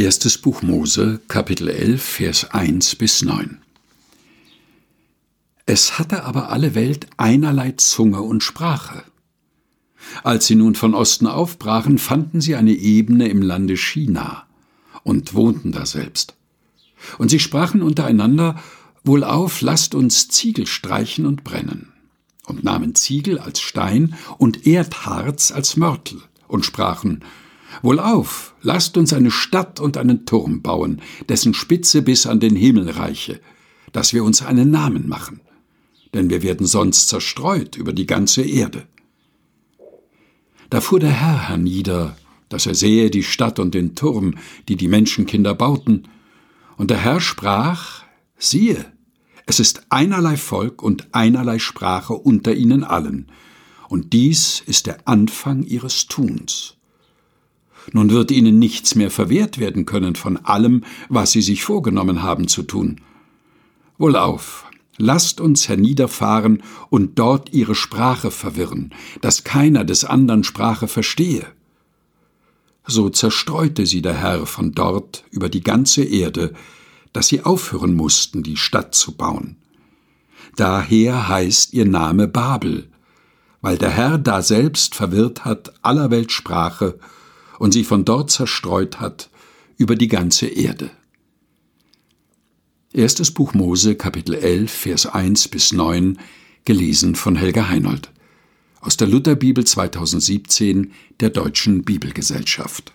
Erstes Buch Mose, Kapitel 11, Vers 1 bis 9. Es hatte aber alle Welt einerlei Zunge und Sprache. Als sie nun von Osten aufbrachen, fanden sie eine Ebene im Lande China und wohnten daselbst. Und sie sprachen untereinander, Wohlauf, lasst uns Ziegel streichen und brennen, und nahmen Ziegel als Stein und Erdharz als Mörtel, und sprachen, Wohlauf, lasst uns eine Stadt und einen Turm bauen, dessen Spitze bis an den Himmel reiche, dass wir uns einen Namen machen, denn wir werden sonst zerstreut über die ganze Erde. Da fuhr der Herr hernieder, dass er sehe die Stadt und den Turm, die die Menschenkinder bauten, und der Herr sprach, siehe, es ist einerlei Volk und einerlei Sprache unter ihnen allen, und dies ist der Anfang ihres Tuns. Nun wird ihnen nichts mehr verwehrt werden können von allem, was sie sich vorgenommen haben zu tun. Wohlauf, lasst uns herniederfahren und dort ihre Sprache verwirren, dass keiner des andern Sprache verstehe. So zerstreute sie der Herr von dort über die ganze Erde, dass sie aufhören mussten, die Stadt zu bauen. Daher heißt ihr Name Babel, weil der Herr daselbst verwirrt hat aller Welt Sprache und sie von dort zerstreut hat über die ganze Erde. Erstes Buch Mose, Kapitel 11, Vers 1 bis 9, gelesen von Helga Heinold. Aus der Lutherbibel 2017 der Deutschen Bibelgesellschaft.